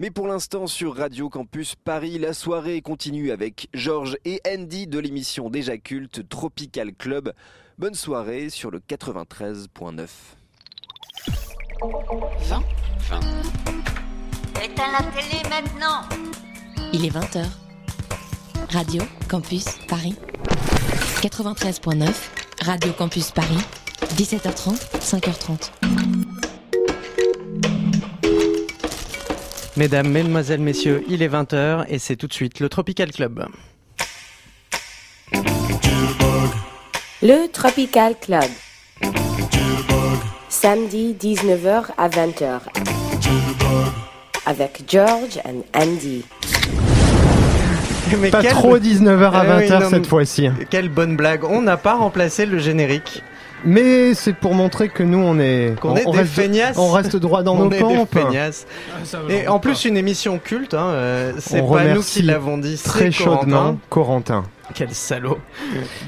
Mais pour l'instant, sur Radio Campus Paris, la soirée continue avec Georges et Andy de l'émission déjà culte Tropical Club. Bonne soirée sur le 93.9. 20 20 Éteins la télé maintenant Il est 20h. Radio Campus Paris. 93.9. Radio Campus Paris. 17h30, 5h30. Mesdames, Mesdemoiselles, Messieurs, il est 20h et c'est tout de suite le Tropical Club. Le Tropical Club. Samedi 19h à 20h. Avec George and Andy. Mais Pas trop 19h à Eh oui, 20h non, cette fois-ci. Quelle bonne blague. On n'a pas remplacé le générique. Mais c'est pour montrer que nous on est. Qu'on on, est on des reste, feignasses. on reste droit dans On nos des feignasses. Et en plus, une émission culte, hein, euh, c'est On pas nous remercie qui l'avons dit, Très chaudement, Corentin. Quel salaud.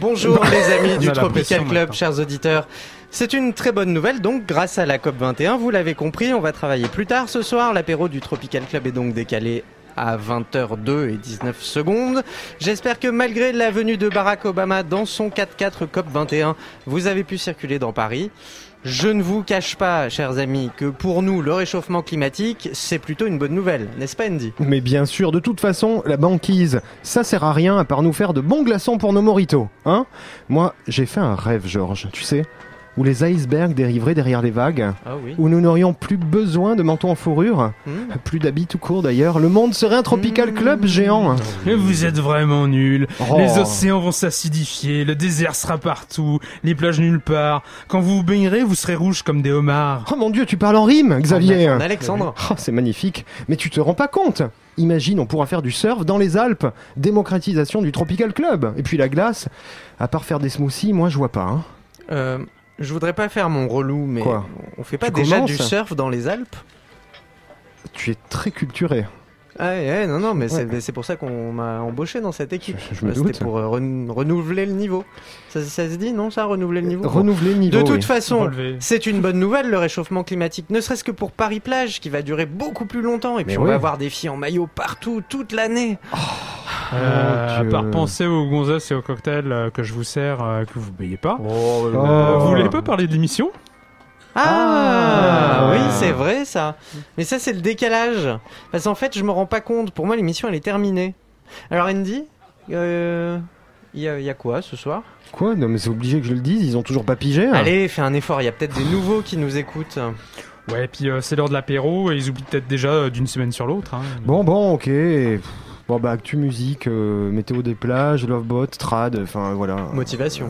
Bonjour les amis du Tropical Club, maintenant. chers auditeurs. C'est une très bonne nouvelle, donc grâce à la COP21, vous l'avez compris, on va travailler plus tard ce soir. L'apéro du Tropical Club est donc décalé à 20h02 et 19 secondes. J'espère que malgré la venue de Barack Obama dans son 4x4 COP21, vous avez pu circuler dans Paris. Je ne vous cache pas, chers amis, que pour nous, le réchauffement climatique, c'est plutôt une bonne nouvelle, n'est-ce pas Andy? Mais bien sûr, de toute façon, la banquise, ça sert à rien à part nous faire de bons glaçons pour nos moritos. Hein? Moi, j'ai fait un rêve, Georges, tu sais, où les icebergs dériveraient derrière les vagues, Ah oui. où nous n'aurions plus besoin de manteaux en fourrure, Hmm. plus d'habits tout court d'ailleurs. Le monde serait un tropical club géant. Mais vous êtes vraiment nuls. Oh. Les océans vont s'acidifier, le désert sera partout, les plages nulle part. Quand vous vous baignerez, vous serez rouges comme des homards. Oh mon dieu, tu parles en rime, Xavier En Alexandre Oh, c'est magnifique. Mais tu te rends pas compte Imagine, on pourra faire du surf dans les Alpes. Démocratisation du Tropical Club. Et puis la glace, à part faire des smoothies, moi je vois pas. hein. Euh, je voudrais pas faire mon relou, mais Quoi on fait pas Tu déjà commences du surf dans les Alpes Tu es très culturé. Ah ouais, ouais, non, non, mais c'est- mais c'est pour ça qu'on m'a embauché dans cette équipe. Je- je me Bah, C'était pour euh, ren- renouveler le niveau. Ça, ça se dit, non, ça, renouveler le niveau? Renouveler le niveau. De toute oui. façon, c'est une bonne nouvelle le réchauffement climatique, ne serait-ce que pour Paris-Plage, qui va durer beaucoup plus longtemps. Et puis Mais on oui. va avoir des filles en maillot partout, toute l'année. Euh, à part penser aux gonzesses et aux cocktails euh, que je vous sers, euh, que vous payez pas. Oh. Euh, vous voulez pas parler de l'émission Ah, Ah. oui, c'est vrai ça. Mais ça, c'est le décalage. Parce qu'en fait, je me rends pas compte. Pour moi, l'émission, elle est terminée. Alors, Andy, euh, il y, a- il y a quoi ce soir? Quoi? Non mais c'est obligé que je le dise, ils ont toujours pas pigé. hein. Allez, fais un effort. Il y a peut-être des nouveaux qui nous écoutent. Ouais, puis euh, c'est l'heure de l'apéro et ils oublient peut-être déjà euh, d'une semaine sur l'autre. hein. Bon bon ok. Bon bah actu musique, euh, météo des plages, lovebot, trad, enfin voilà. Motivation.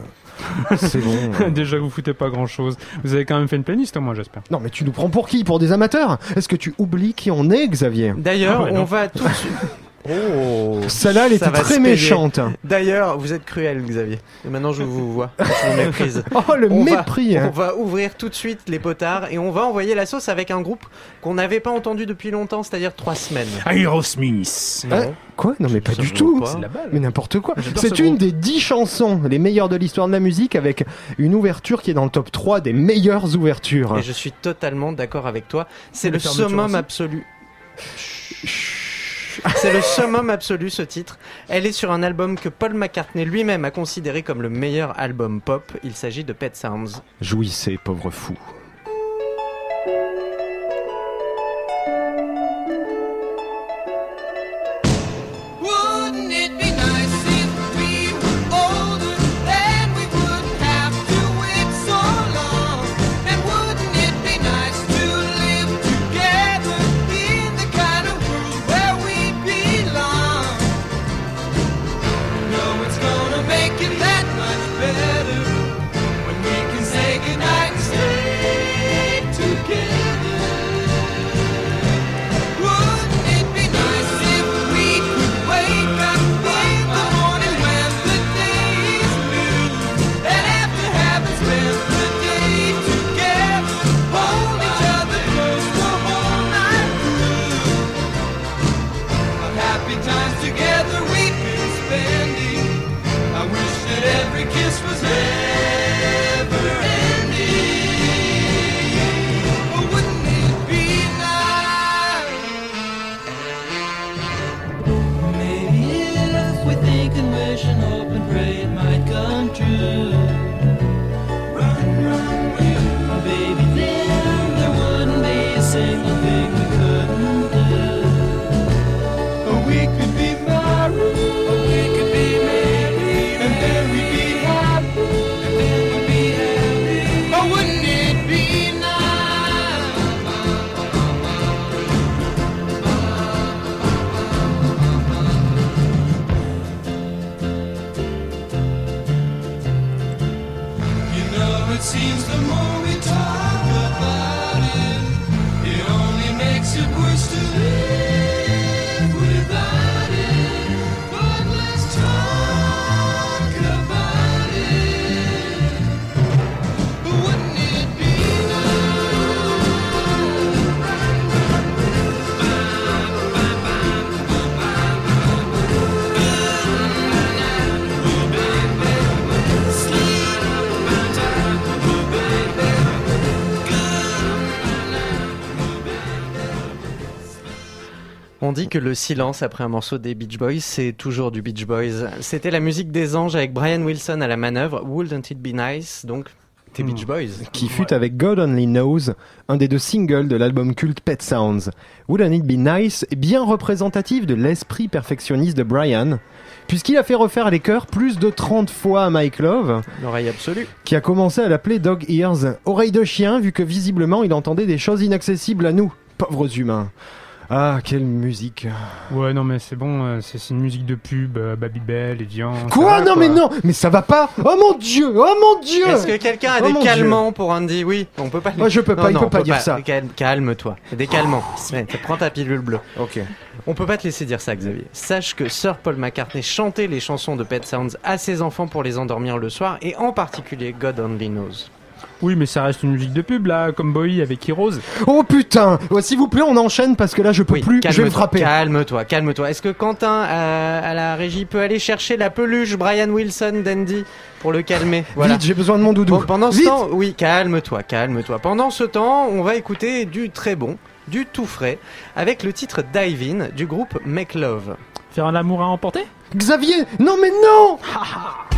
C'est bon. déjà vous foutez pas grand chose. Vous avez quand même fait une playlist, au moins, j'espère. non mais tu nous prends pour qui? Pour des amateurs? Est-ce que tu oublies qui on est Xavier? D'ailleurs, Ah on non. va tout de suite. Oh, Celle-là elle ça était très méchante. D'ailleurs, vous êtes cruel, Xavier. Et maintenant, je vous vois. Je vous méprise. Oh le On va- mépris On hein. va ouvrir tout de suite les potards et on va envoyer la sauce avec un groupe qu'on n'avait pas entendu depuis longtemps, c'est-à-dire trois semaines. Aerosmith Hein Quoi Non mais pas du tout pas. C'est la balle. Mais n'importe quoi. C'est ce une groupe. des dix chansons les meilleures de l'histoire de la musique avec une ouverture qui est dans le top 3 des meilleures ouvertures. Et je suis totalement d'accord avec toi. C'est le summum absolu. C'est le summum absolu ce titre. Elle est sur un album que Paul McCartney lui-même a considéré comme le meilleur album pop. Il s'agit de Pet Sounds. Jouissez, pauvre fou. On dit que le silence après un morceau des Beach Boys, c'est toujours du Beach Boys. C'était la musique des anges avec Brian Wilson à la manœuvre. Wouldn't it be nice? Donc, tes Beach Boys. qui fut avec God Only Knows, un des deux singles de l'album culte Pet Sounds. Wouldn't It Be Nice? Est bien représentatif de l'esprit perfectionniste de Brian, puisqu'il a fait refaire les chœurs plus de 30 fois à Mike Love, L'oreille absolue. qui a commencé à l'appeler Dog Ears, oreille de chien, vu que visiblement il entendait des choses inaccessibles à nous, pauvres humains. Ah, quelle musique. Ouais, non, mais c'est bon, euh, c'est une musique de pub, euh, Babybel, Evian. Quoi va, Non mais non Mais ça va pas Oh mon dieu Oh mon dieu Est-ce que quelqu'un a Oh des Dieu. calmants pour Andy Oui, on peut pas. Moi, je peux pas, Non, il non, peut on pas dire ça. Cal- Calme-toi. Des calmants. Ouais, prends ta pilule bleue. Ok. On peut pas te laisser dire ça, Xavier. Sache que Sir Paul McCartney chantait les chansons de Pet Sounds à ses enfants pour les endormir le soir, et en particulier God Only Knows. Oui, mais ça reste une musique de pub, là, comme Bowie avec Heroes. Oh putain Ouais, S'il vous plaît, on enchaîne parce que là je peux Oui, plus, je vais me calme-toi, frapper. Calme-toi, calme-toi. Est-ce que Quentin, euh, à la régie, peut aller chercher la peluche Brian Wilson d'Andy pour le calmer Voilà. Vite, j'ai besoin de mon doudou. Bon, pendant ce Vite temps, oui, calme-toi, calme-toi. Pendant ce temps, on va écouter du très bon, du tout frais, avec le titre Dive In du groupe Make Love. Faire un amour à emporter? Xavier Non mais non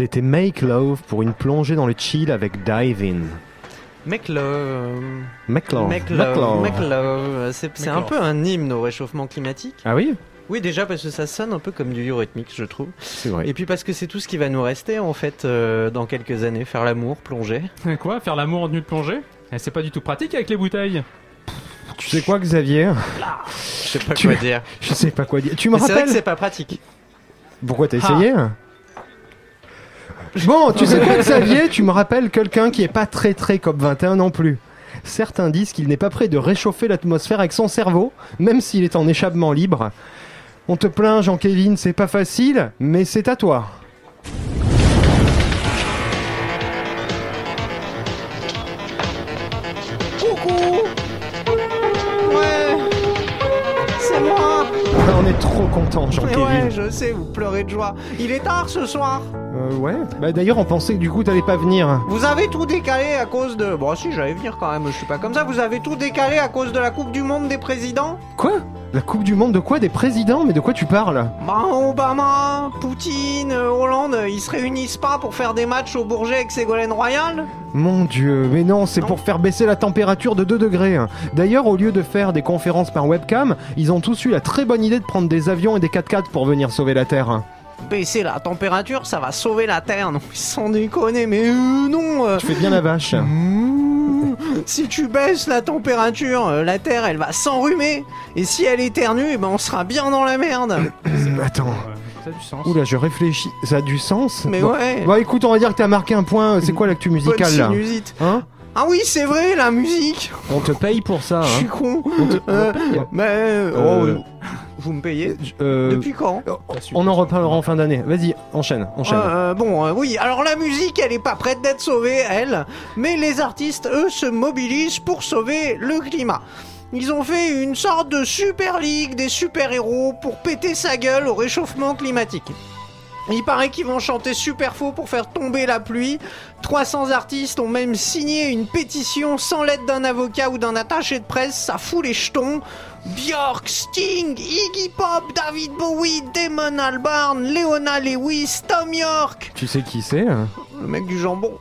C'était Make Love pour une plongée dans le chill avec Dive In. Make Love. Make Love. Make Love. Make Love. C'est un peu un hymne au réchauffement climatique. Ah oui Oui, déjà parce que ça sonne un peu comme du eurythmique, je trouve. C'est vrai. Et puis parce que c'est tout ce qui va nous rester en fait euh, dans quelques années. Faire l'amour, plonger. Quoi Faire l'amour en tenue de plongée Eh, C'est pas du tout pratique avec les bouteilles. Tu sais quoi, Xavier? Je sais pas Tu- quoi dire. Je sais pas quoi dire. Tu me Mais C'est vrai que rappelles? c'est pas pratique. Pourquoi t'as essayé? Bon, tu sais quoi, Xavier Tu me rappelles quelqu'un qui est pas très très COP21 non plus. Certains disent qu'il n'est pas prêt de réchauffer l'atmosphère avec son cerveau, même s'il est en échappement libre. On te plaint, Jean-Kévin, c'est pas facile, mais c'est à toi. Coucou trop content, Mais Jean-Kévin. ouais, je sais, vous pleurez de joie. Il est tard ce soir. Euh, ouais. Bah d'ailleurs, on pensait que du coup t'allais pas venir. Vous avez tout décalé à cause de... Bon si, j'allais venir quand même, je suis pas comme ça. Vous avez tout décalé à cause de la Coupe du Monde des présidents? Quoi? La Coupe du Monde de quoi Des présidents Mais de quoi tu parles Bah Obama, Poutine, Hollande, ils se réunissent pas pour faire des matchs au Bourget avec Ségolène Royal Mon dieu, mais non, c'est pour faire baisser la température de 2 degrés. D'ailleurs, au lieu de faire des conférences par webcam, ils ont tous eu la très bonne idée de prendre des avions et des 4x4 pour venir sauver la Terre. Baisser la température, ça va sauver la Terre. Non, sans déconner, mais euh, non euh, Tu fais bien la vache. Mmh. Si tu baisses la température, euh, la Terre elle va s'enrhumer. Et si elle éternue, eh ben on sera bien dans la merde. Attends. Ça a du sens. Oula, je réfléchis. Ça a du sens? Mais Bon. ouais. Bon, écoute, on va dire que t'as marqué un point. C'est quoi l'actu musicale là? sinusite. Hein? Ah oui, c'est vrai, la musique. On te paye pour ça. Je suis Hein con. On te- Euh, mais oh, Euh, vous me payez Euh, Depuis quand on en reparlera en fin d'année. Vas-y, enchaîne, enchaîne. Euh, bon, euh, oui, alors la musique, elle est pas prête d'être sauvée, elle, mais les artistes, eux, se mobilisent pour sauver le climat. Ils ont fait une sorte de super ligue des super-héros pour péter sa gueule au réchauffement climatique. Il paraît qu'ils vont chanter super faux pour faire tomber la pluie. 300 artistes ont même signé une pétition sans l'aide d'un avocat ou d'un attaché de presse. Ça fout les jetons. Björk, Sting, Iggy Pop, David Bowie, Damon Albarn, Leona Lewis, Tom York. Tu sais qui c'est hein? Le mec du jambon.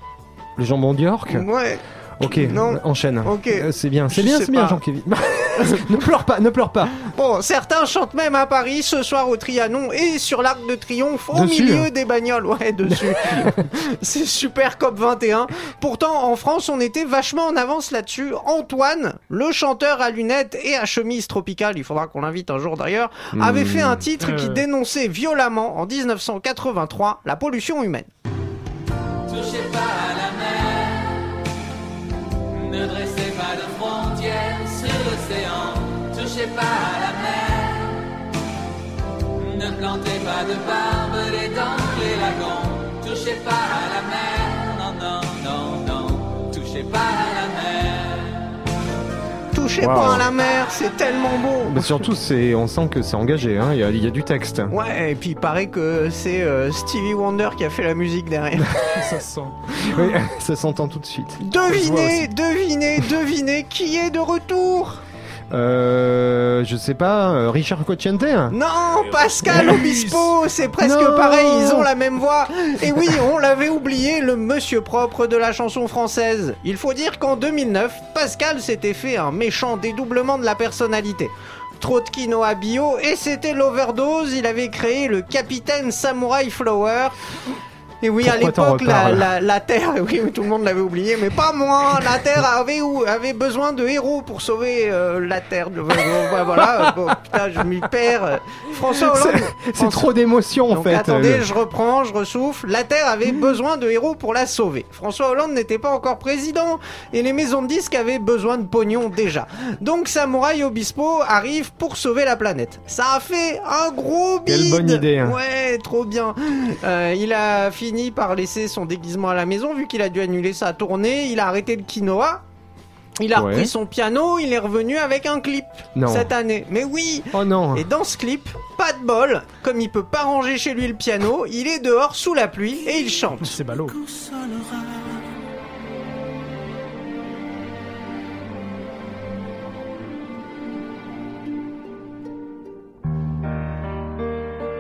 Le jambon d'York Ouais. Ok, Non. enchaîne. Ok. Euh, c'est bien, c'est bien, c'est bien. Jean-Kévin. ne pleure pas, ne pleure pas. Bon, certains chantent même à Paris ce soir au Trianon et sur l'Arc de Triomphe au Dessus, milieu hein. des bagnoles. Ouais, dessus. C'est super COP 21. Pourtant, en France, on était vachement en avance là-dessus. Antoine, le chanteur à lunettes et à chemise tropicale, il faudra qu'on l'invite un jour d'ailleurs, avait fait un titre qui Euh. dénonçait violemment en 1983 la pollution humaine. Touchez pas à la ne dressez pas de frontières sur l'océan. Touchez pas à la mer, ne plantez pas de barbelés dans les lagons. Touchez pas à la mer, non, non, non, non. Touchez pas à la mer. Touchez Wow. pas à la mer, c'est tellement beau. Mais surtout, c'est, on sent que c'est engagé, hein. il y, a- il y a du texte. Ouais, et puis il paraît que c'est euh, Stevie Wonder qui a fait la musique derrière. Ça se sent. Oui, ça s'entend tout de suite. Devinez, devinez, devinez qui est de retour Euh, je sais pas, euh, Richard Cocciante Non, Pascal Obispo, c'est presque Non. pareil, ils ont la même voix. Et oui, on l'avait oublié, le monsieur propre de la chanson française. Il faut dire qu'en 2009, Pascal s'était fait un méchant dédoublement de la personnalité. Trop de quinoa bio et c'était l'overdose, il avait créé le Capitaine Samurai Flower. Et oui, à Pourquoi l'époque, la, la- la Terre, oui, tout le monde l'avait oublié, mais pas moi. La Terre avait, avait besoin de héros pour sauver euh, la Terre. Voilà, bon, putain, je m'y perds. Euh, François Hollande. C'est trop d'émotion en fait. attendez, Le- je reprends, je ressouffle. La Terre avait besoin de héros pour la sauver. François Hollande n'était pas encore président et les maisons de disques avaient besoin de pognon déjà. Donc Samurai Obispo arrive pour sauver la planète. Ça a fait un gros bide. Quelle bonne idée, hein. Ouais, trop bien. Euh, il a fini par laisser son déguisement à la maison vu qu'il a dû annuler sa tournée. Il a arrêté le quinoa. Il a Ouais. repris son piano, il est revenu avec un clip Non. cette année. Mais oui, Oh non. et dans ce clip, pas de bol, comme il peut pas ranger chez lui le piano, il est dehors sous la pluie et il chante. C'est ballot.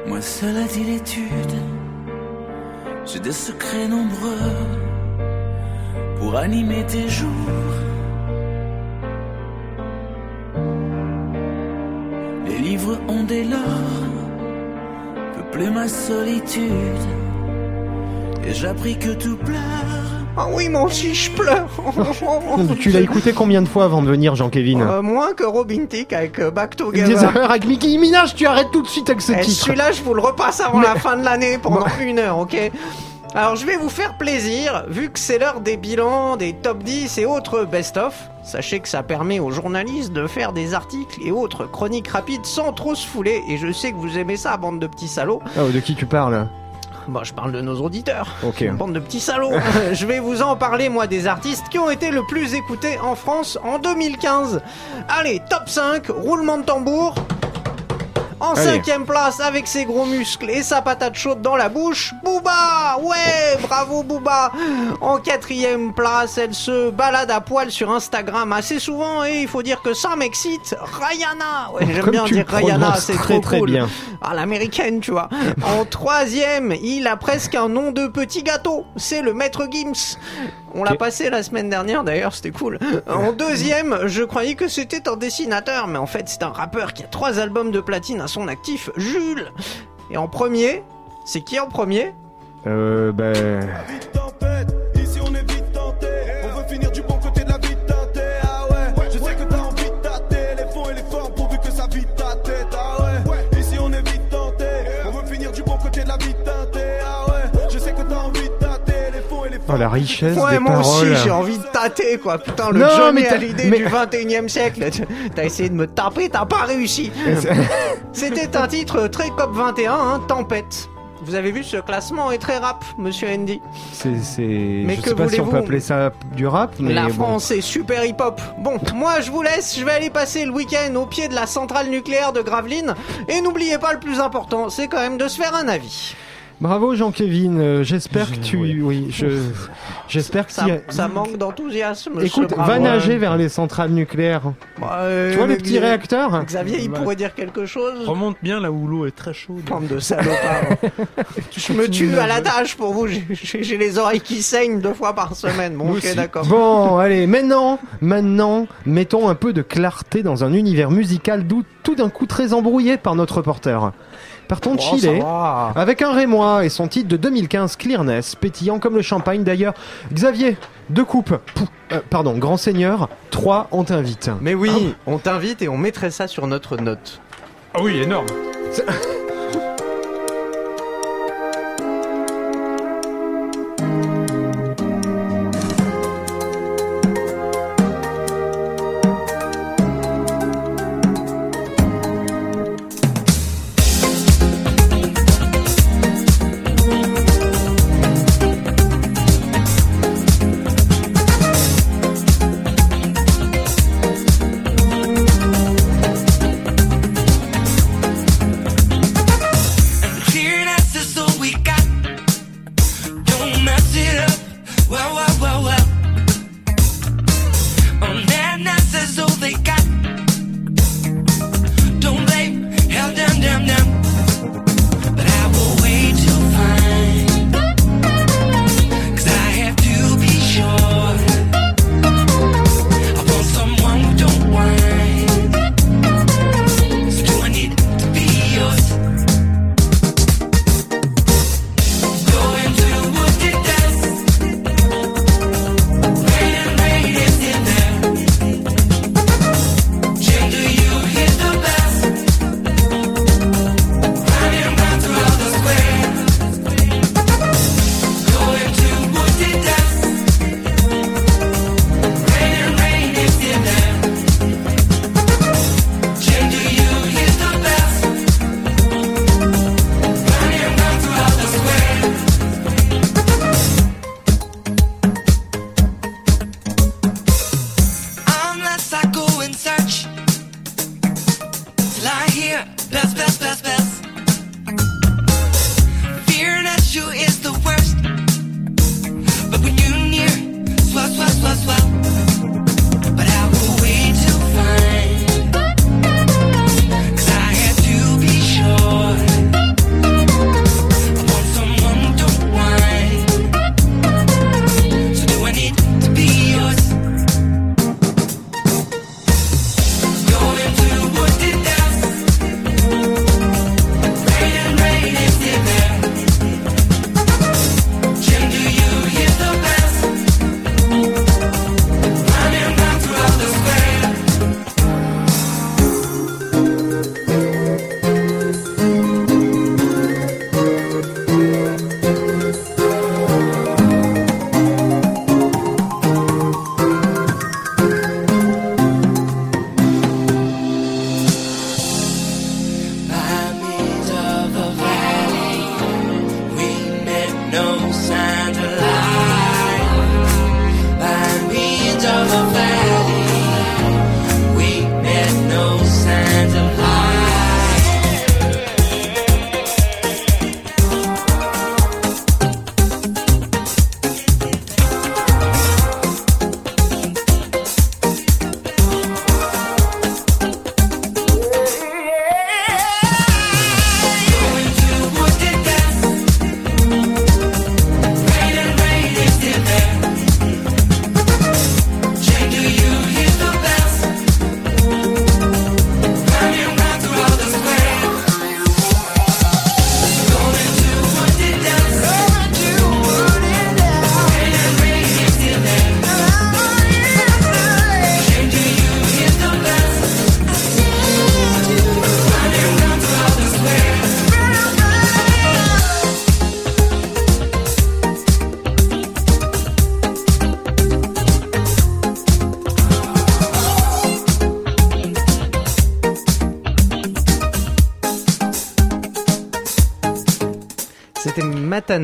Moi seul a dit l'étude, j'ai des secrets nombreux pour animer tes jours. Les livres ont dès lors peuplé ma solitude. Et j'appris que tout pleure Ah oui, moi aussi, je pleure. Tu l'as écouté combien de fois avant de venir, Jean-Kévin Euh, moins que Robin Thicke avec euh, Back Des Together. heures avec Mickey Minaj, tu arrêtes tout de suite avec ce Eh, titre. Celui-là, je vous le repasse avant la fin de l'année pendant une heure, ok Alors, je vais vous faire plaisir, vu que c'est l'heure des bilans, des top 10 et autres best-of. Sachez que ça permet aux journalistes de faire des articles et autres chroniques rapides sans trop se fouler. Et je sais que vous aimez ça, bande de petits salauds. Oh, de qui tu parles Bon, je parle de nos auditeurs. Ok. Bande de petits salauds. je vais vous en parler, moi, des artistes qui ont été le plus écoutés en France en 2015. Allez, top 5, roulement de tambour. En Allez. cinquième place, avec ses gros muscles et sa patate chaude dans la bouche, Booba Ouais, bravo Booba En quatrième place, elle se balade à poil sur Instagram assez souvent et il faut dire que ça m'excite. Rihanna Ouais, j'aime bien dire prononces c'est très, trop très cool. bien. À l'américaine, tu vois. En troisième, il a presque un nom de petit gâteau. C'est le maître Gims. On l'a passé la semaine dernière d'ailleurs, c'était cool. En deuxième, je croyais que c'était un dessinateur, mais en fait c'est un rappeur qui a trois albums de platine à son actif, Jules. Et en premier, c'est qui en premier? Euh, ben... Oh, la richesse Ouais, des moi paroles. aussi j'ai envie de tâter quoi. Putain, le Non, Johnny mais du 21 e siècle. T'as essayé de me taper, t'as pas réussi. C'était un titre très COP 21, hein, Tempête. Vous avez vu ce classement est très rap, monsieur Andy. C'est, c'est... Mais je que sais pas si on peut appeler ça du rap, mais La bon. France est super hip-hop. Bon, moi je vous laisse, je vais aller passer le week-end au pied de la centrale nucléaire de Gravelines. Et n'oubliez pas le plus important, c'est quand même de se faire un avis. Bravo Jean-Kévin, euh, j'espère que tu... Oui, je... J'espère que Ça, si... ça manque d'enthousiasme. Écoute, va nager vers les centrales nucléaires. Bah, euh, tu vois les petits Xavier- réacteurs Xavier, il pourrait dire quelque chose. Remonte bien là où l'eau est très chaude. Bande de salopards. Je me tue à la tâche pour vous. J'ai les oreilles qui saignent deux fois par semaine. Bon, ok, d'accord. Bon, allez, maintenant, maintenant, mettons un peu de clarté dans un univers musical d'où tout d'un coup très embrouillé par notre reporter. Partons de Oh, Chile, va. avec un Rémois et son titre de 2015 Clearness, pétillant comme le champagne d'ailleurs. Xavier, deux coupes, Pou- euh, pardon, grand seigneur, trois, on t'invite. Mais oui, on t'invite et on mettrait ça sur notre note. Ah oui, énorme.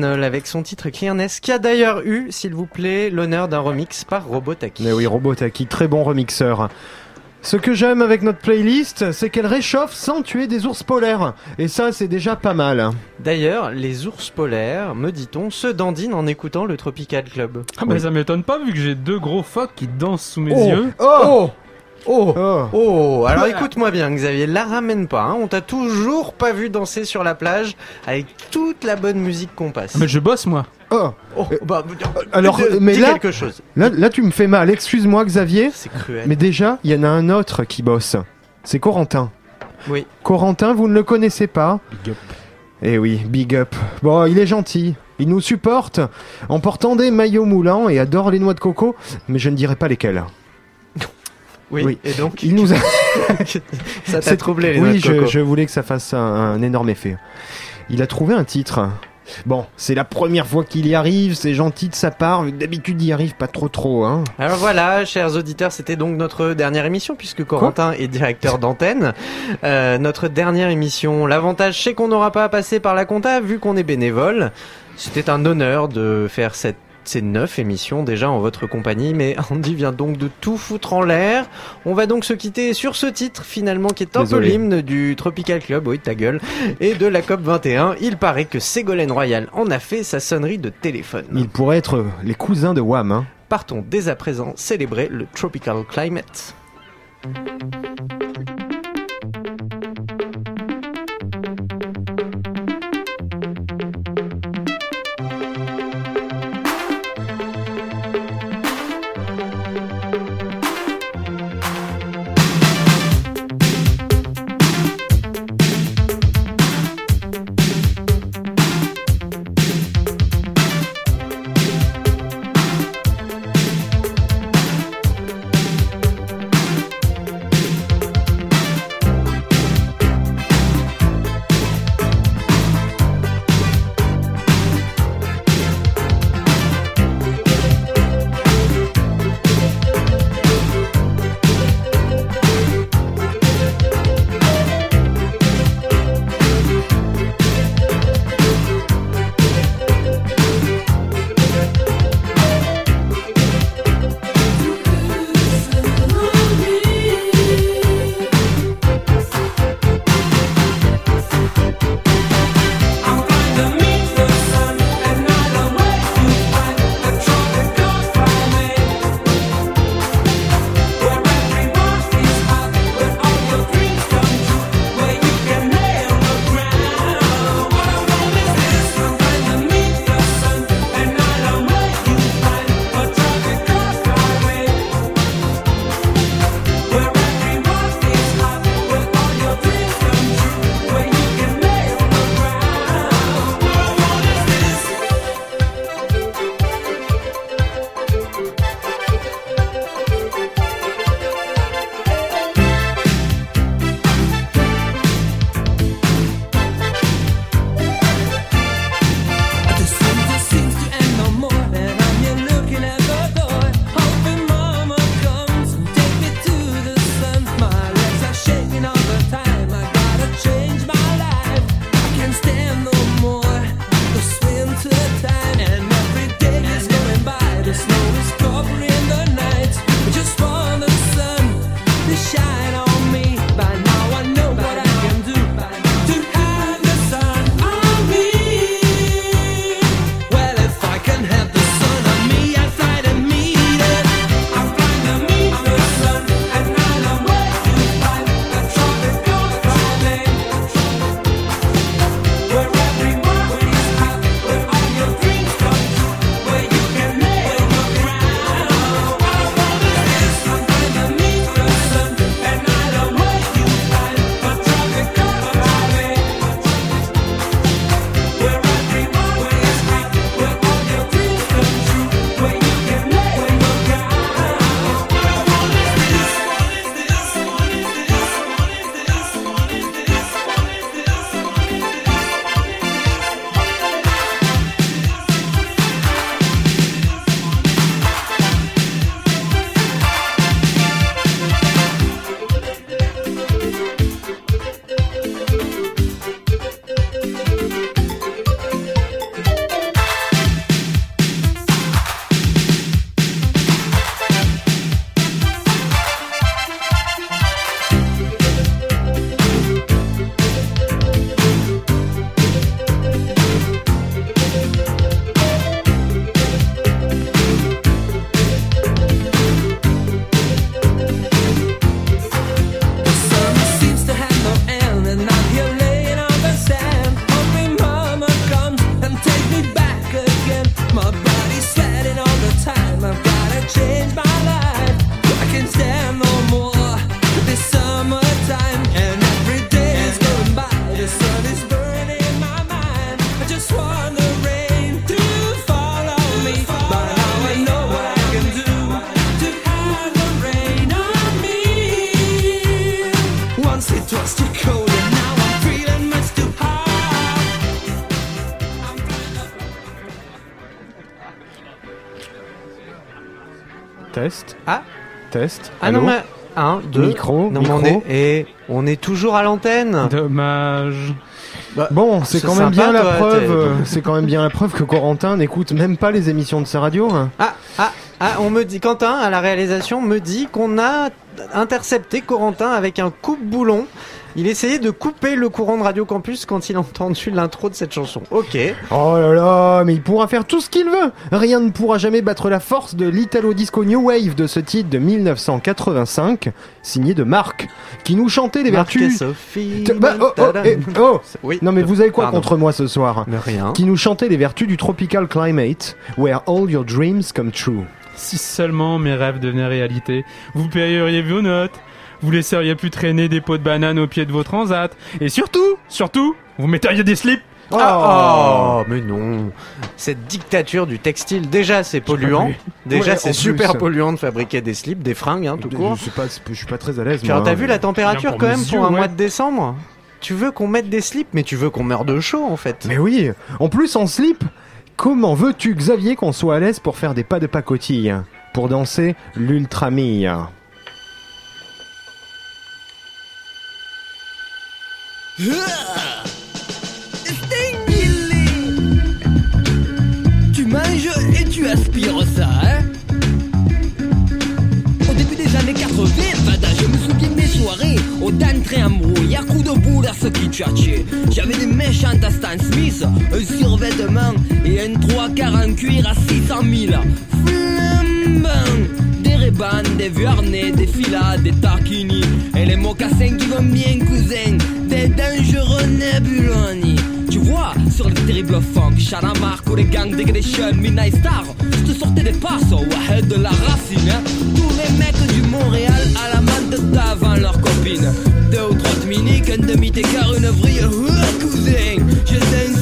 Avec son titre Clearness, qui a d'ailleurs eu, s'il vous plaît, l'honneur d'un remix par Robotaki. Mais oui, Robotaki, très bon remixeur. Ce que j'aime avec notre playlist, c'est qu'elle réchauffe sans tuer des ours polaires. Et ça, c'est déjà pas mal. D'ailleurs, les ours polaires, me dit-on, se dandinent en écoutant le Tropical Club. Ah bah ça m'étonne pas vu que j'ai deux gros phoques qui dansent sous mes Oh. yeux. Oh Oh Oh. Oh Alors écoute-moi bien Xavier, la ramène pas, hein. on t'a toujours pas vu danser sur la plage avec toute la bonne musique qu'on passe. Ah, Mais je bosse moi. Oh. Oh, bah, alors, dis- mais dis là- quelque chose. Là, là, tu me fais mal. Excuse-moi, Xavier. C'est cruel. Mais déjà, il y en a un autre qui bosse. C'est Corentin. Oui. Corentin, vous ne le connaissez pas Big up. Eh oui, big up. Bon, il est gentil. Il nous supporte en portant des maillots moulants et adore les noix de coco, mais je ne dirai pas lesquelles. Oui, Oui. et donc Il nous a... ça t'a C'est- troublé les Oui, je, je voulais que ça fasse un, un énorme effet. Il a trouvé un titre. Bon, c'est la première fois qu'il y arrive, c'est gentil de sa part, mais d'habitude il y arrive pas trop trop, hein. Alors voilà, chers auditeurs, c'était donc notre dernière émission puisque Corentin est directeur d'antenne. Euh, notre dernière émission. L'avantage, c'est qu'on n'aura pas à passer par la compta vu qu'on est bénévole. C'était un honneur de faire cette ces neuf émissions déjà en votre compagnie, mais Andy vient donc de tout foutre en l'air. On va donc se quitter sur ce titre finalement qui est un Désolé. peu l'hymne du Tropical Club, oui ta gueule, et de la COP 21. Il paraît que Ségolène Royal en a fait sa sonnerie de téléphone. Ils pourraient être les cousins de Wham, hein. Partons dès à présent célébrer le Tropical Climate. Ah Allô non, mais. Un, deux. Micro, Non, mais on micro. est, et on est toujours à l'antenne. Dommage. Bon, c'est quand même sympa, bien la toi, preuve. euh, c'est quand même bien la preuve que Corentin n'écoute même pas les émissions de sa radio. Ah, ah, ah, on me dit, Quentin, à la réalisation, me dit qu'on a intercepté Corentin avec un coupe-boulon. Il essayait de couper le courant de Radio Campus quand il a entendu l'intro de cette chanson. Ok. Oh là là, mais il pourra faire tout ce qu'il veut. Rien ne pourra jamais battre la force de l'Italo Disco New Wave de ce titre de 1985, signé de Marc, qui nous chantait les Marc et vertus. Sophie. Bah, oh, oh, eh, oh. Oui. Non mais vous avez quoi Pardon. contre moi ce soir? Mais rien. Qui nous chantait les vertus du tropical climate, where all your dreams come true. Si seulement mes rêves devenaient réalité, vous payeriez vos notes, vous laisseriez plus traîner des pots de banane au pied de vos transats, et surtout, surtout, vous metteriez des slips. Oh, Ah, oh, mais non. Cette dictature du textile, déjà c'est polluant. Déjà Ouais, c'est super plus. polluant de fabriquer des slips, des fringues, hein, tout court. Je suis pas, je suis pas très à l'aise. T'as vu la température quand même pour un ouais. mois de décembre? Tu veux qu'on mette des slips, mais tu veux qu'on meure de chaud en fait. Mais oui, en plus en slip, comment veux-tu Xavier qu'on soit à l'aise pour faire des pas de pacotille Pour danser l'ultramille Tu manges et tu aspires ça, hein? Au début des années 80, Fada, je me souviens des soirées Au d'entrée en brouille, à coups de boule à ce qui tchatchait J'avais des méchantes à Stan Smith, un survêtement et un trois quarts en cuir à 600 000 Flambant Des des Vuarnet, des filas, des Tarkini. Et les mocassins qui vont bien cousin Des dangereux Nebuloni vois, sur le terrible funk, les gangs Degradation, Midnight Star, je te sortais des passes, Wahed de la racine, hein. Tous les mecs du Montréal à la main d'avant leurs copines. Deux ou trois miniques, un demi d'écart, une vrille, ouais, cousin, je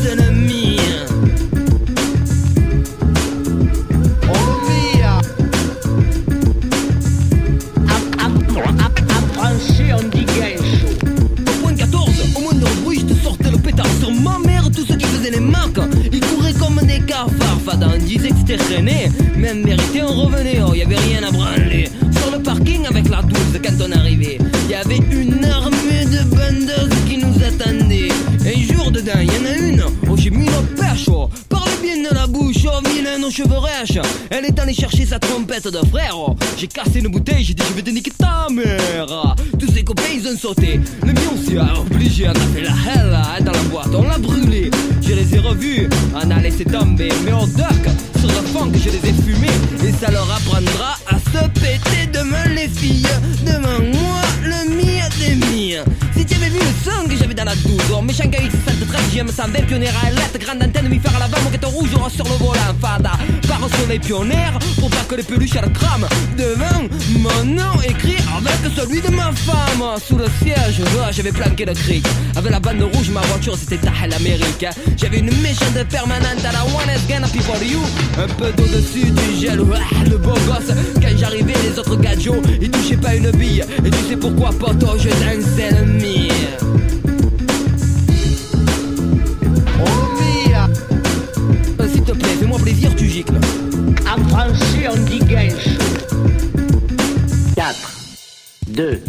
Ils couraient comme des cafards, Fada, on disait que c'était. Même vérité, on revenait, oh, y avait rien à branler. Sur le parking avec la douce, quand on arrivait, y avait une armée de bandeuses qui nous attendaient. Un jour dedans, y en a une, oh, j'ai mis le pêche, oh. Parle bien de la bouche, oh, vilaine aux cheveux rêches. Elle est allée chercher sa trompette de frère, oh. J'ai cassé une bouteille, j'ai dit, je vais te niquer ta mère. Tous ses copains, ils ont sauté. Le mien aussi a obligé, on a fait la hell hein, dans la boîte, on l'a brûlé. On a laissé tomber. Mais au doc, sur le fond que je les ai fumés. Et ça leur apprendra à se péter demain les filles. Demain méchant caïd 73, j'aime ça, belle pionnière à lettre, grande antenne, mi faire à l'avant, moquette rouge, aura sur le volant, fada. Par sur les pionnières, pour pas que les peluches elles crament. Devant, mon nom écrit avec celui de ma femme. Sous le siège, j'avais planqué le cric. Avec la bande rouge, ma voiture c'était Tahel Amérique. J'avais une méchante permanente à la One S Gun Happy for You. Un peu d'au-dessus du gel, le beau gosse. Quand j'arrivais, les autres gadgets, ils touchaient pas une bille. Et tu sais pourquoi, poto, je dansais le tu gicles. En français, on dit guinche. 4, 2,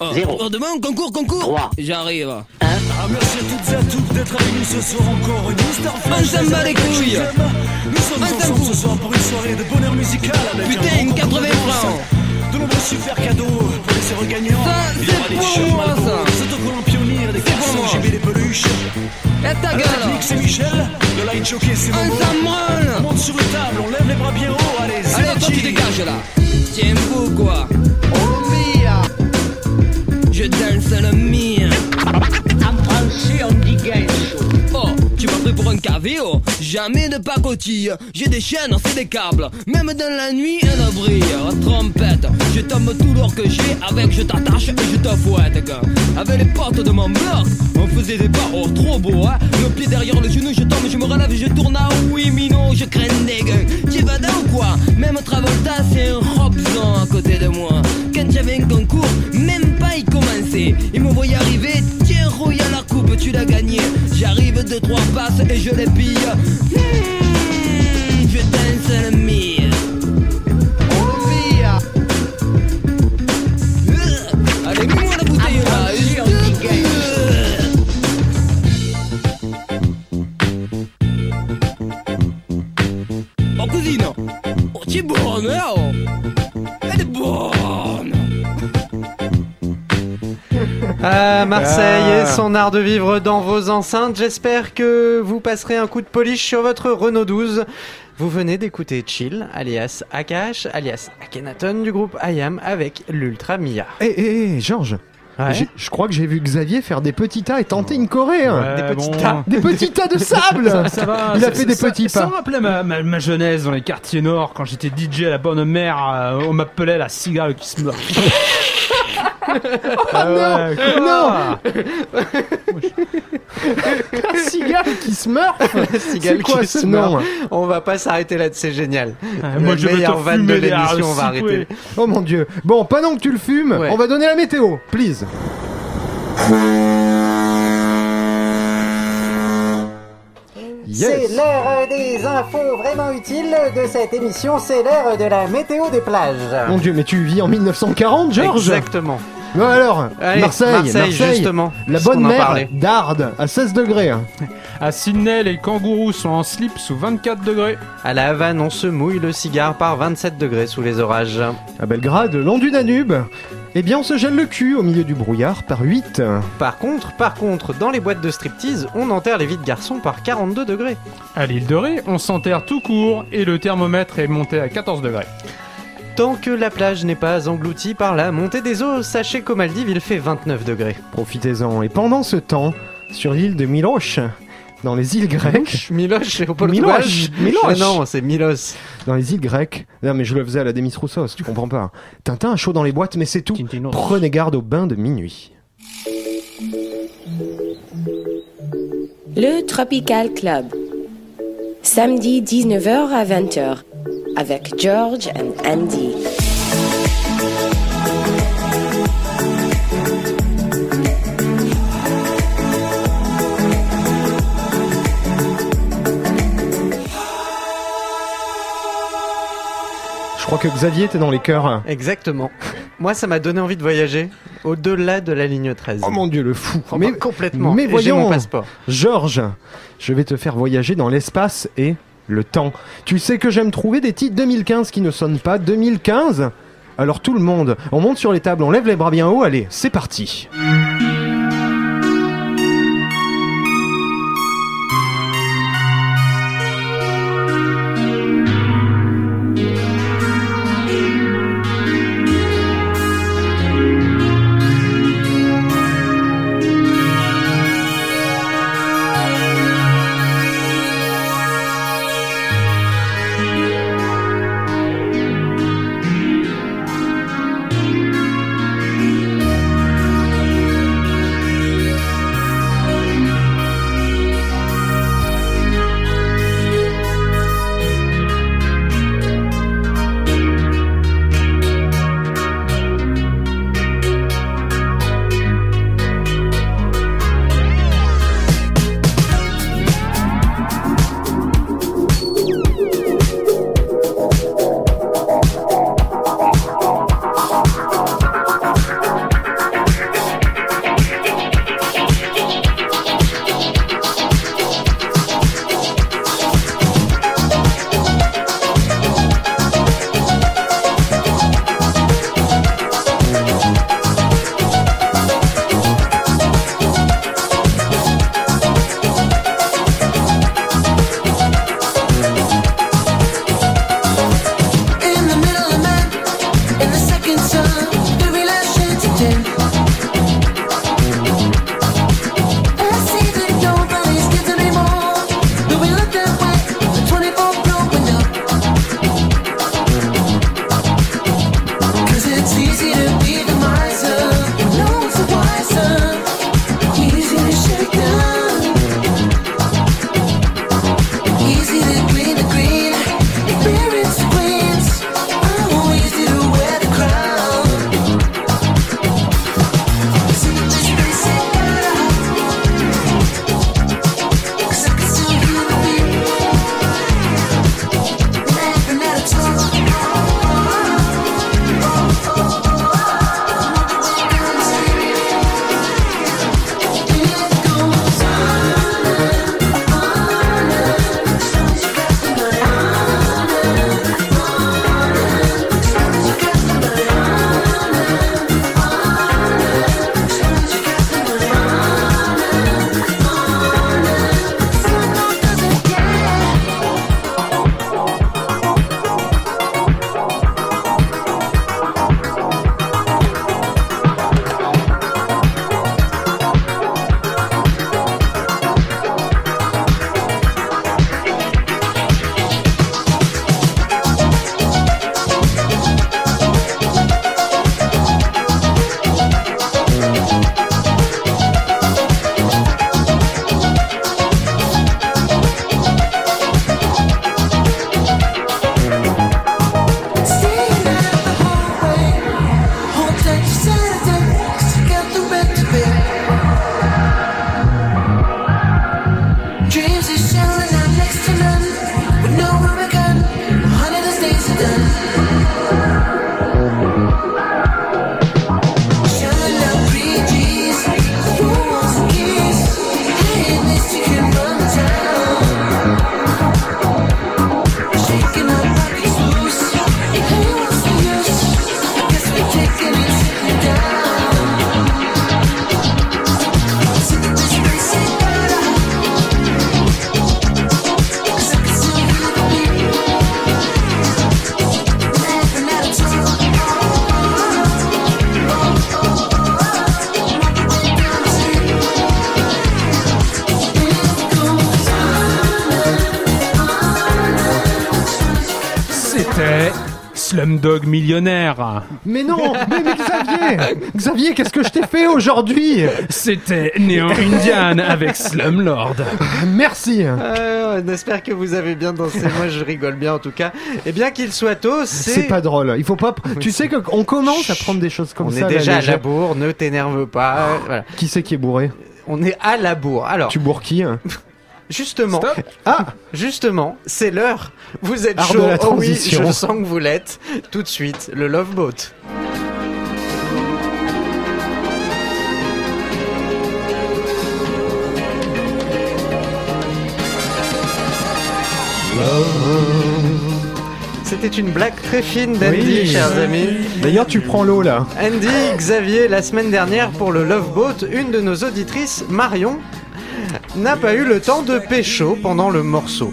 Oh, Zéro. oh, demain, concours, concours Trois. J'arrive. Ah, merci à toutes et à tous d'être avec nous ce soir encore. Une Star On s'en bat les couilles. Nous sommes On ensemble ce soir pour une soirée de bonheur musical avec Putain, un une bon 80 concours de francs. De nombreux super cadeaux pour les heureux gagnants. Ça, Il y c'est aura des pour shirts moi, Malboro, des autocollants pionniers, des C'est pour cartons moi. GB, des peluches. Et ta À la gueule technique, c'est Michel. Le light jockey, c'est On Momo. On monte sur le table, on lève les bras bien haut. Allez, c'est Allez, toi tu dégages là Tiens vous quoi Je danse le mien En français, on dit guinche. Oh, tu m'as pris pour un cavéo Jamais de pacotille J'ai des chaînes, c'est des câbles. Même dans la nuit, elle brille Trompette, je tombe tout l'or que j'ai Avec je t'attache et je te fouette. Avec les potes de mon bloc On faisait des pas, oh trop beau hein. Le pied derrière le genou, je tombe, je me relève Je tourne à oui, Mino, je crains des gueux Tu vas ou quoi? Même Travolta, c'est un Robson à côté de moi. Quand j'avais un concours, même bataille commençait. Il me voyait arriver, tiens, rouille à la coupe, tu l'as gagné. J'arrive de trois passes et je les pille. Mmh, je danse le mire. Allez, mets-moi la bouteille là. Ah, oh, cousine, oh, tu es hein. Oh. À Marseille Ah. et son art de vivre dans vos enceintes, j'espère que vous passerez un coup de polish sur votre Renault 12. Vous venez d'écouter Chill, alias Akash, alias Akhenaton du groupe IAM avec l'Ultra Mia. Eh, eh, eh, Georges, Ouais. je crois que j'ai vu Xavier faire des petits tas et tenter une Corée. hein. Ouais, des petits bon. tas. Des petits tas de sable Ça, ça va, Il a ça- fait des ça- petits Ça pas. me rappelait ma, ma, ma jeunesse dans les quartiers nord quand j'étais DJ à la bonne mère. euh, on m'appelait la cigale qui se meurt. Ah ouais, quoi Un cigale qui se meurt Cigale quoi qui se meurt. On va pas s'arrêter là, c'est génial. Ah, Moi je meilleure vanne de l'émission, on va arrêter. ouais. Oh mon dieu. Bon, pendant que tu le fumes, Ouais. on va donner la météo, please. C'est l'heure des infos vraiment utiles de cette émission, c'est l'heure de la météo des plages. Mon dieu, mais tu vis en 1940, Georges Exactement. Bon alors, Allez, Marseille, Marseille, justement, la bonne mer d'Ardes à 16 degrés. hein. À Sydney, les kangourous sont en slip sous 24 degrés. À la Havane, on se mouille le cigare par 27 degrés sous les orages. À Belgrade, long du Danube, eh bien on se gèle le cul au milieu du brouillard par 8. Par contre, par contre, dans les boîtes de striptease, on enterre les vides garçons par 42 degrés. À l'île de Ré, on s'enterre tout court et le thermomètre est monté à 14 degrés. Tant que la plage n'est pas engloutie par la montée des eaux, sachez qu'au Maldives il fait 29 degrés. Profitez-en. Et pendant ce temps, sur l'île de Miloche, dans les îles grecques, Miloche, c'est au Portugal Miloche, Miloche. Ah Non, c'est Milos. dans les îles grecques, non mais je le faisais à la Demis Roussos, tu comprends pas. Tintin a chaud dans les boîtes, mais c'est tout. Tintinos. Prenez garde au bain de minuit. Le Tropical Club. Samedi 19h à 20h avec George and Andy. Je crois que Xavier était dans les cœurs. Exactement. Moi, ça m'a donné envie de voyager au-delà de la ligne 13. Oh mon dieu, le fou. Enfin, complètement. Mais voyons, mon passeport. Georges, je vais te faire voyager dans l'espace et le temps. Tu sais que j'aime trouver des titres 2015 qui ne sonnent pas 2015 Alors tout le monde, on monte sur les tables, on lève les bras bien haut, allez, c'est parti. Slumdog millionnaire. Mais non, mais, mais Xavier Xavier, qu'est-ce que je t'ai fait aujourd'hui? C'était Néo Indian avec Slumlord. Merci Euh, on espère que vous avez bien dansé. Moi, je rigole bien en tout cas. Et bien qu'il soit tôt, c'est. C'est pas drôle. Il faut pas. Tu sais qu'on commence à prendre des choses comme On ça. est à déjà à la bourre, ne t'énerve pas. Voilà. Qui c'est qui est bourré? On est à la bourre. Alors, Tu bourres qui hein? Justement, Ah justement, c'est l'heure. Vous êtes Art chaud. oh oui, je sens que vous l'êtes. Tout de suite, le Love Boat. C'était une blague très fine d'Andy, Oui. chers amis. D'ailleurs, tu prends l'eau là. Andy, Xavier, la semaine dernière pour le Love Boat, une de nos auditrices, Marion, n'a pas eu le temps de pécho pendant le morceau.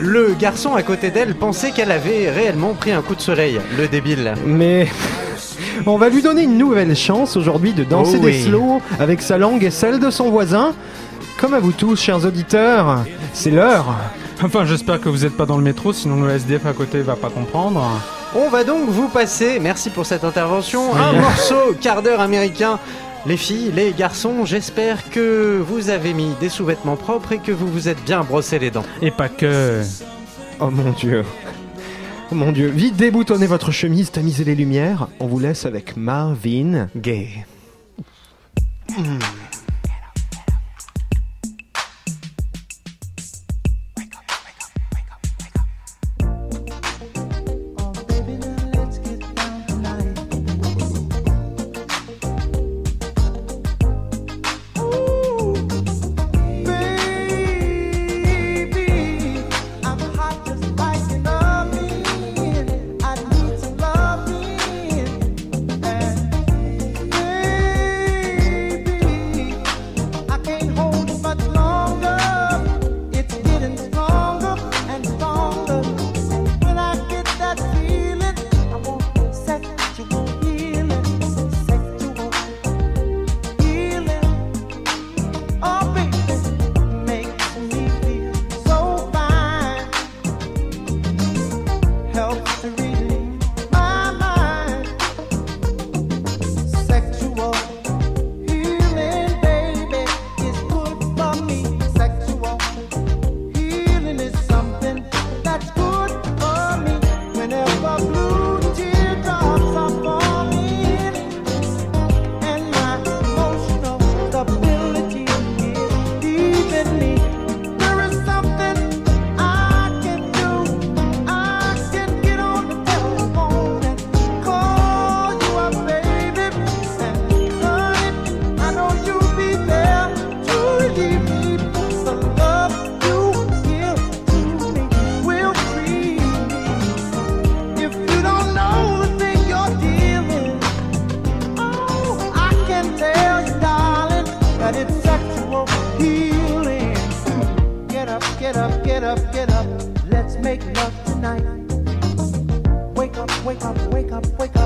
Le garçon à côté d'elle pensait qu'elle avait réellement pris un coup de soleil, le débile. Mais on va lui donner une nouvelle chance aujourd'hui de danser Oh des slows avec sa langue et celle de son voisin. Comme à vous tous, chers auditeurs, c'est l'heure. Enfin, j'espère que vous êtes pas dans le métro, sinon le SDF à côté va pas comprendre. On va donc vous passer, merci pour cette intervention, un morceau quart d'heure américain. Les filles, les garçons, j'espère que vous avez mis des sous-vêtements propres et que vous vous êtes bien brossé les dents. Et pas que. Oh mon dieu. Oh mon dieu. Vite déboutonnez votre chemise, tamisez les lumières. On vous laisse avec Marvin. Gay. Baby, that it's sexual healing. Get up, get up, get up, get up. Let's make love tonight. Wake up, wake up, wake up, wake up.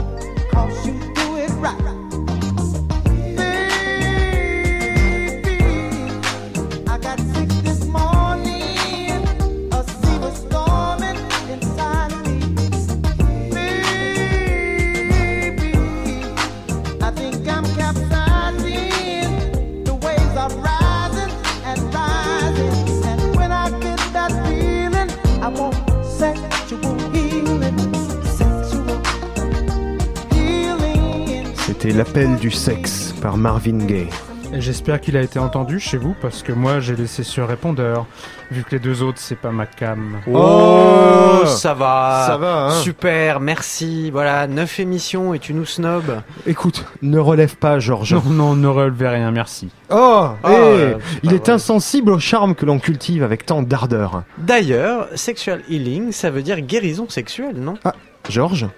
C'était l'appel du sexe par Marvin Gaye. J'espère qu'il a été entendu chez vous parce que moi j'ai laissé sur répondeur. Vu que les deux autres c'est pas ma cam. Oh, ça va. Ça va, hein. Super, merci. Voilà, 9 émissions et tu nous snobs. Écoute, ne relève pas, Georges. Non, non, ne relevez rien, merci. Oh, Oh, eh, euh, il est vrai. insensible au charme que l'on cultive avec tant d'ardeur. D'ailleurs, sexual healing, ça veut dire guérison sexuelle, non? Ah, Georges,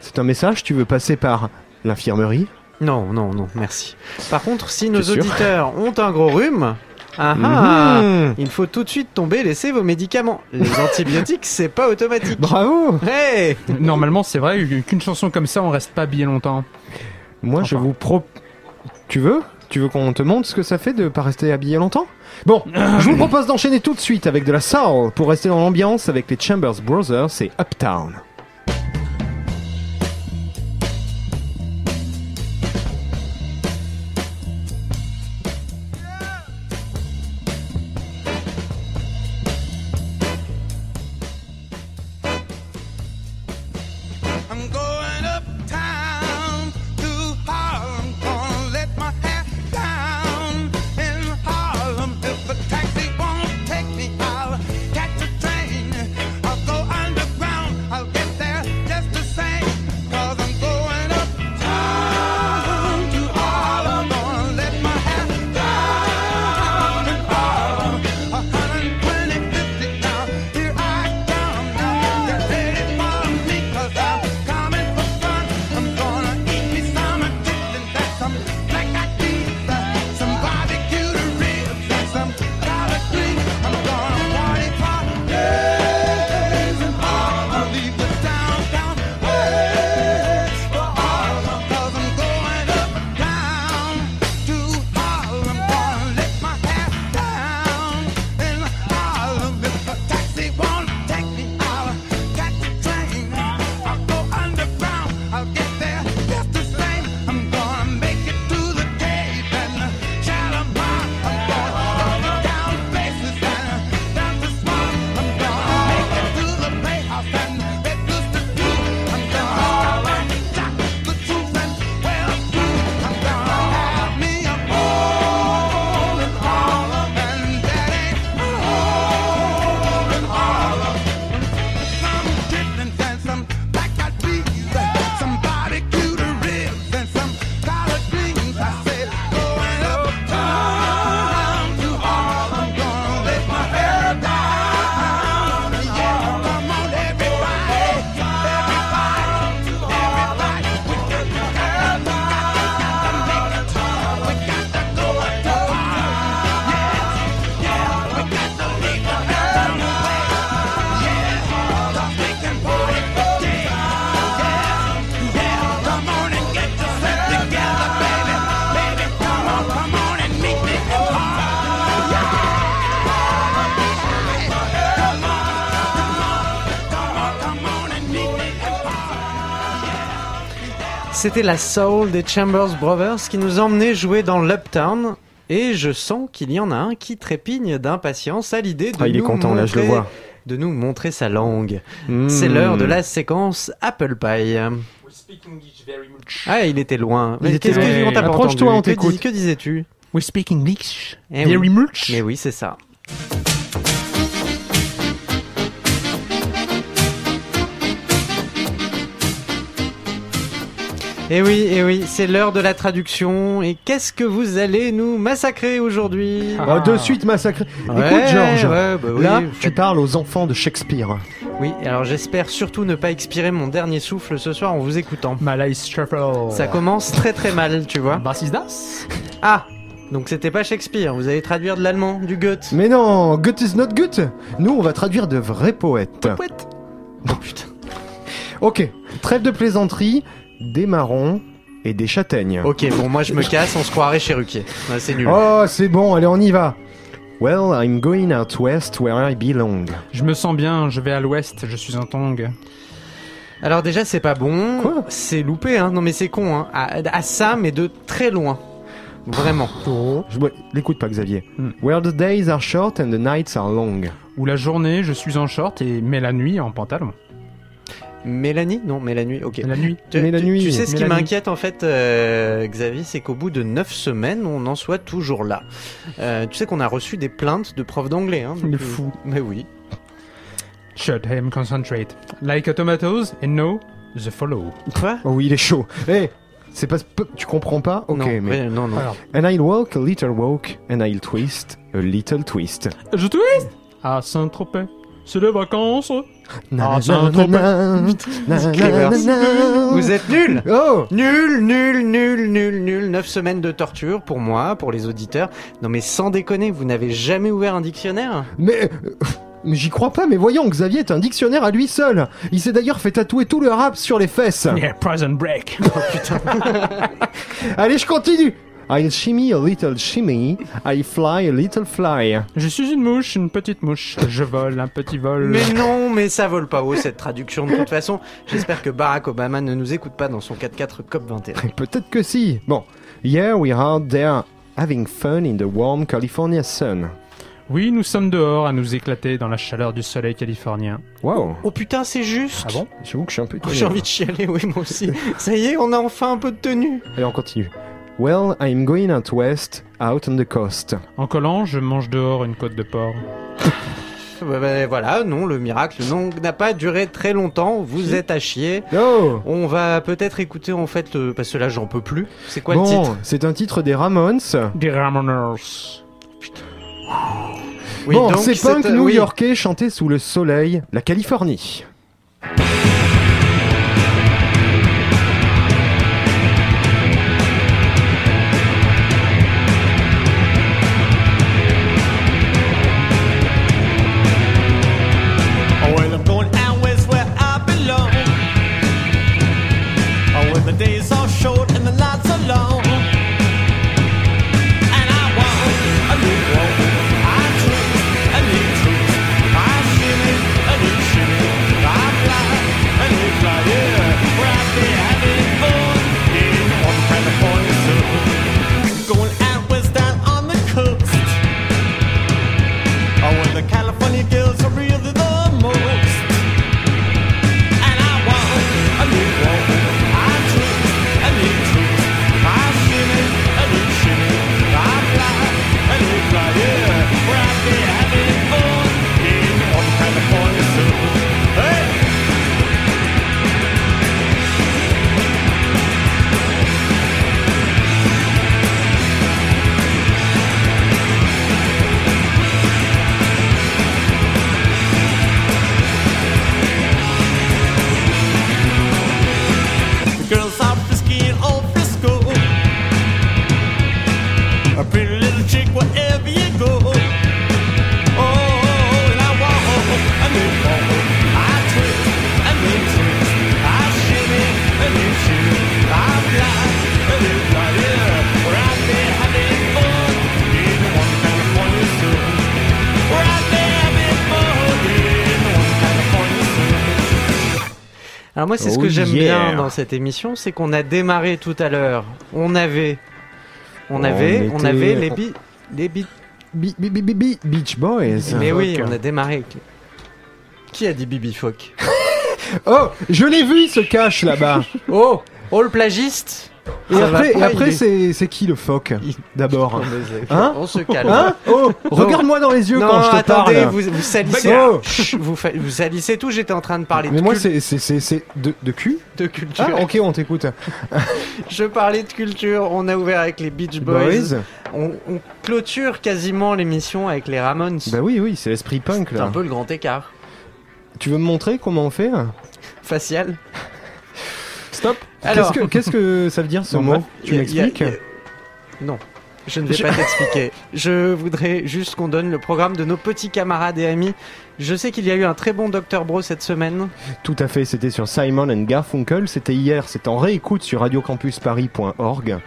c'est un message, tu veux passer par l'infirmerie Non, non, non, merci. Par contre, si nos auditeurs ont un gros rhume, ah ah, Mhm. il faut tout de suite tomber, laisser vos médicaments. Les antibiotiques, c'est pas automatique. Bravo Hey Normalement c'est vrai qu'une chanson comme ça on reste pas bien longtemps. Moi, je vous pro... Tu veux? Tu veux qu'on te montre ce que ça fait de pas rester habillé longtemps? Bon, je vous propose d'enchaîner tout de suite avec de la soul pour rester dans l'ambiance avec les Chambers Brothers et Uptown. C'était la soul des Chambers Brothers qui nous emmenait jouer dans l'Uptown. Et je sens qu'il y en a un qui trépigne d'impatience à l'idée de Ah, il est nous content, là, je le montrer- vois. de nous montrer sa langue. Mm. C'est l'heure de la séquence Apple Pie. Ah, il était loin. Il Mais était qu'est-ce que- loin. on t'a pas Approche-toi, on Que t'écoute. dis- Que disais-tu We speak English Eh very oui. much. Mais oui, c'est ça. Et oui, et oui, c'est l'heure de la traduction. Et qu'est-ce que vous allez nous massacrer aujourd'hui Ah, de suite massacré. Ouais, Écoute, Georges, ouais, bah oui, là, faites- tu parles aux enfants de Shakespeare. Oui, alors j'espère surtout ne pas expirer mon dernier souffle ce soir en vous écoutant. Ça commence très très mal, tu vois. Was ist das Ah Donc c'était pas Shakespeare, vous allez traduire de l'allemand, du Goethe. Mais non, Goethe is not Goethe. Nous, on va traduire de vrais poètes. Oh putain. Ok, trêve de plaisanterie, des marrons et des châtaignes. Ok, bon, moi je me casse, on se croirait chez Ruquier. Ouais, c'est nul. Oh, c'est bon, allez, on y va. Well, I'm going out west where I belong. Je me sens bien, je vais à l'ouest, je suis un tong. Alors déjà, c'est pas bon. Quoi? C'est loupé, hein. Non mais c'est con, hein. À, à ça, mais de très loin. Vraiment. Je ouais, l'écoute pas, Xavier. Hmm. Where the days are short and the nights are long. Où la journée, je suis en short et mais la nuit en pantalon. Mélanie Non, Mélanie, ok. La nuit. Tu, la tu- sais ce qui Mélanie. m'inquiète en fait, euh, Xavier, c'est qu'au bout de 9 semaines, on en soit toujours là. Euh, tu sais qu'on a reçu des plaintes de profs d'anglais. Hein, Le depuis- fou. Mais oui. Should him concentrate. Like a tomatoes and no the follow. Quoi? Oh oui, il est chaud. Eh, c'est pas... Tu comprends pas? Ok, non, mais... non, non. Alors, And I'll walk a little walk, and I'll twist a little twist. je twist? À Saint-Tropez. C'est les vacances. Ah. Vous êtes nuls Oh Nul, nul, nul, nul, nul. 9 semaines de torture pour moi, pour les auditeurs. Non mais sans déconner, vous n'avez jamais ouvert un dictionnaire? Mais... euh, mais j'y crois pas, mais voyons, Xavier est un dictionnaire à lui seul. Il s'est d'ailleurs fait tatouer tout le rap sur les fesses. Yeah, prison break. Allez, je continue. I'll shimmy a little shimmy, I fly a little fly. Je suis une mouche, une petite mouche. Je vole un petit vol. Mais non, mais ça vole pas haut cette traduction de toute façon. J'espère que Barack Obama ne nous écoute pas dans son 4x4 COP21. Peut-être que si. Bon. Yeah, we're out there having fun in the warm California sun. Oui, nous sommes dehors à nous éclater dans la chaleur du soleil californien. Wow. Oh putain, c'est juste Ah bon? J'avoue que je suis un peu étonné. J'ai envie de chialer, oui, moi aussi. Ça y est, on a enfin un peu de tenue. Allez, on continue. Well, I'm going out west, out on the coast. En collant, je mange dehors une côte de porc. Bah, bah, voilà, non, le miracle non, n'a pas duré très longtemps. Vous êtes à chier. Oh On va peut-être écouter en fait, le... parce que là j'en peux plus. C'est quoi Bon, le titre? c'est un titre des Ramones. Des Ramoners. Oui, bon, c'est punk euh, oui. new-yorkais chanté sous le soleil, la Californie. Alors moi, c'est ce Oh que j'aime yeah. bien dans cette émission, c'est qu'on a démarré tout à l'heure. On avait, on avait, on était- avait les bi, les bi- Bi- bi- bi- bi- bi- Beach Boys. Mais oui, on a démarré. Qui a dit Bibi Phoque Oh, je l'ai vu, il se cache là-bas. Oh, oh le plagiste. Et Ça après, et après c'est c'est qui le phoque D'abord. Hein on se calme. Hein Oh, regarde-moi dans les yeux non, quand je te attendez, parle. vous, vous salissez. Oh. Chut, vous, fa- vous salissez tout. J'étais en train de parler Mais de, moi, cul- c'est c'est- c'est c'est de, de cul de culture. Ah, ok, on t'écoute. Je parlais de culture. On a ouvert avec les Beach Boys. Boys. On, on clôture quasiment l'émission avec les Ramones. Bah oui, oui, c'est l'esprit punk C'est là. un peu le grand écart. Tu veux me montrer comment on fait Facial. Stop. Alors. Qu'est-ce que ça veut dire ce Non, mot Tu m'expliques Non. Je ne vais Je- pas t'expliquer. Je voudrais juste qu'on donne le programme de nos petits camarades et amis. Je sais qu'il y a eu un très bon Dr Bro cette semaine. Tout à fait, c'était sur Simon and Garfunkel, c'était hier, c'est en réécoute sur radiocampusparis.org.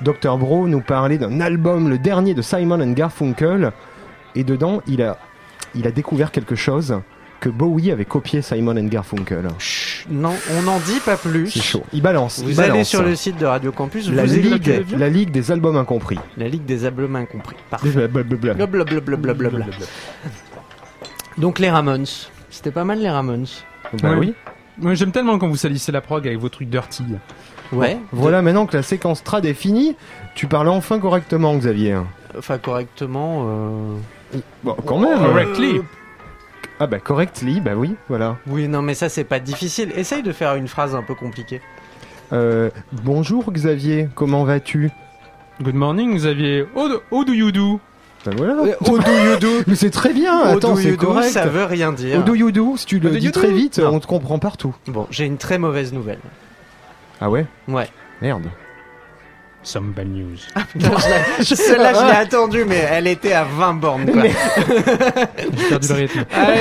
Dr Bro nous parlait d'un album, le dernier de Simon and Garfunkel, et dedans, il a, il a découvert quelque chose que Bowie avait copié Simon and Garfunkel. Chut, non, on n'en dit pas plus. C'est chaud. Il balance. Vous il allez balance. sur le site de Radio Campus, la vous ligue, la ligue des albums incompris. La Ligue des albums incompris. Parfait. Blablabla. Blablabla. Donc les Ramones. C'était pas mal les Ramones. Bah oui. Moi j'aime tellement quand vous salissez la prog avec vos trucs dirty. Ouais. Voilà, maintenant que la séquence trad est finie, tu parles enfin correctement, Xavier. Enfin correctement. euh, Bon, quand même. Correctly. Ah bah correctly, bah oui, voilà. Oui, non, mais ça c'est pas difficile. Essaye de faire une phrase un peu compliquée. Euh, bonjour Xavier, comment vas-tu? Good morning Xavier. How do, how do you do? Ben voilà. How do you do? Mais c'est très bien, How attends, do c'est you do, correct. ça veut rien dire. How do you do Si tu le dis très vite, Non. on te comprend partout. Bon, j'ai une très mauvaise nouvelle. Ah ouais? Ouais. Merde. Some bad news. Putain, je l'ai- Celle-là, je l'ai attendue, mais elle était à 20 bornes. Quoi. Mais- J'ai perdu le rythme. Allez,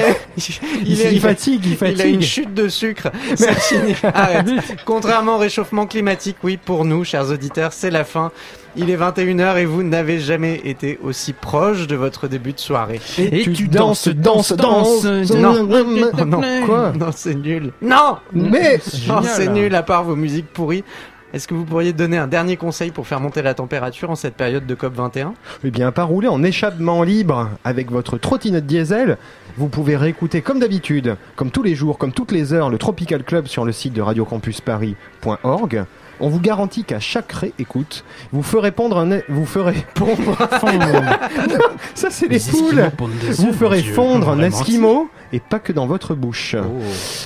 Il, est- il fatigue, il fatigue. Il a une chute de sucre. Arrête. Contrairement au réchauffement climatique, oui, pour nous, chers auditeurs, c'est la fin. Il est 21h et vous n'avez jamais été aussi proche de votre début de soirée. Et, tu, danses, danses, danses. Non. Oh non. Quoi Non, c'est nul. Non Mais Non, c'est nul à part vos musiques pourries. Est-ce que vous pourriez donner un dernier conseil pour faire monter la température en cette période de COP21? Eh bien, pas rouler en échappement libre avec votre trottinette diesel. Vous pouvez réécouter comme d'habitude, comme tous les jours, comme toutes les heures, le Tropical Club sur le site de radiocampusparis.org. On vous garantit qu'à chaque réécoute, vous ferez pondre un... Vous ferez pondre... Ça, c'est les poules Vous ferez fondre un esquimau et pas que dans votre bouche.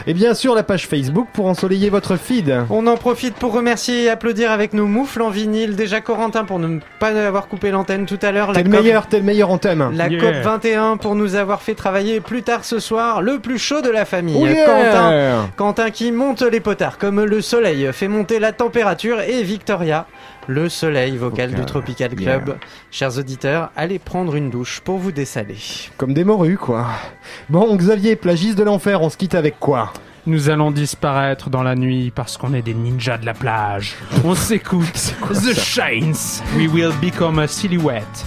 Et bien sûr, la page Facebook pour ensoleiller votre feed. On en profite pour remercier et applaudir avec nos moufles en vinyle. Déjà Corentin pour ne pas avoir coupé l'antenne tout à l'heure. La T'es le COP meilleur, t'es le meilleur en thème. La Yeah. COP 21 pour nous avoir fait travailler plus tard ce soir le plus chaud de la famille. Oh yeah Quentin, Quentin qui monte les potards comme le soleil fait monter la température et Victoria, le soleil vocal du Tropical Yeah. Club. Chers auditeurs, allez prendre une douche pour vous dessaler. Comme des morues, quoi. Bon, Xavier, plagiste de l'enfer, on se quitte avec quoi? Nous allons disparaître dans la nuit parce qu'on est des ninjas de la plage. On s'écoute. The Shines. We will become a silhouette.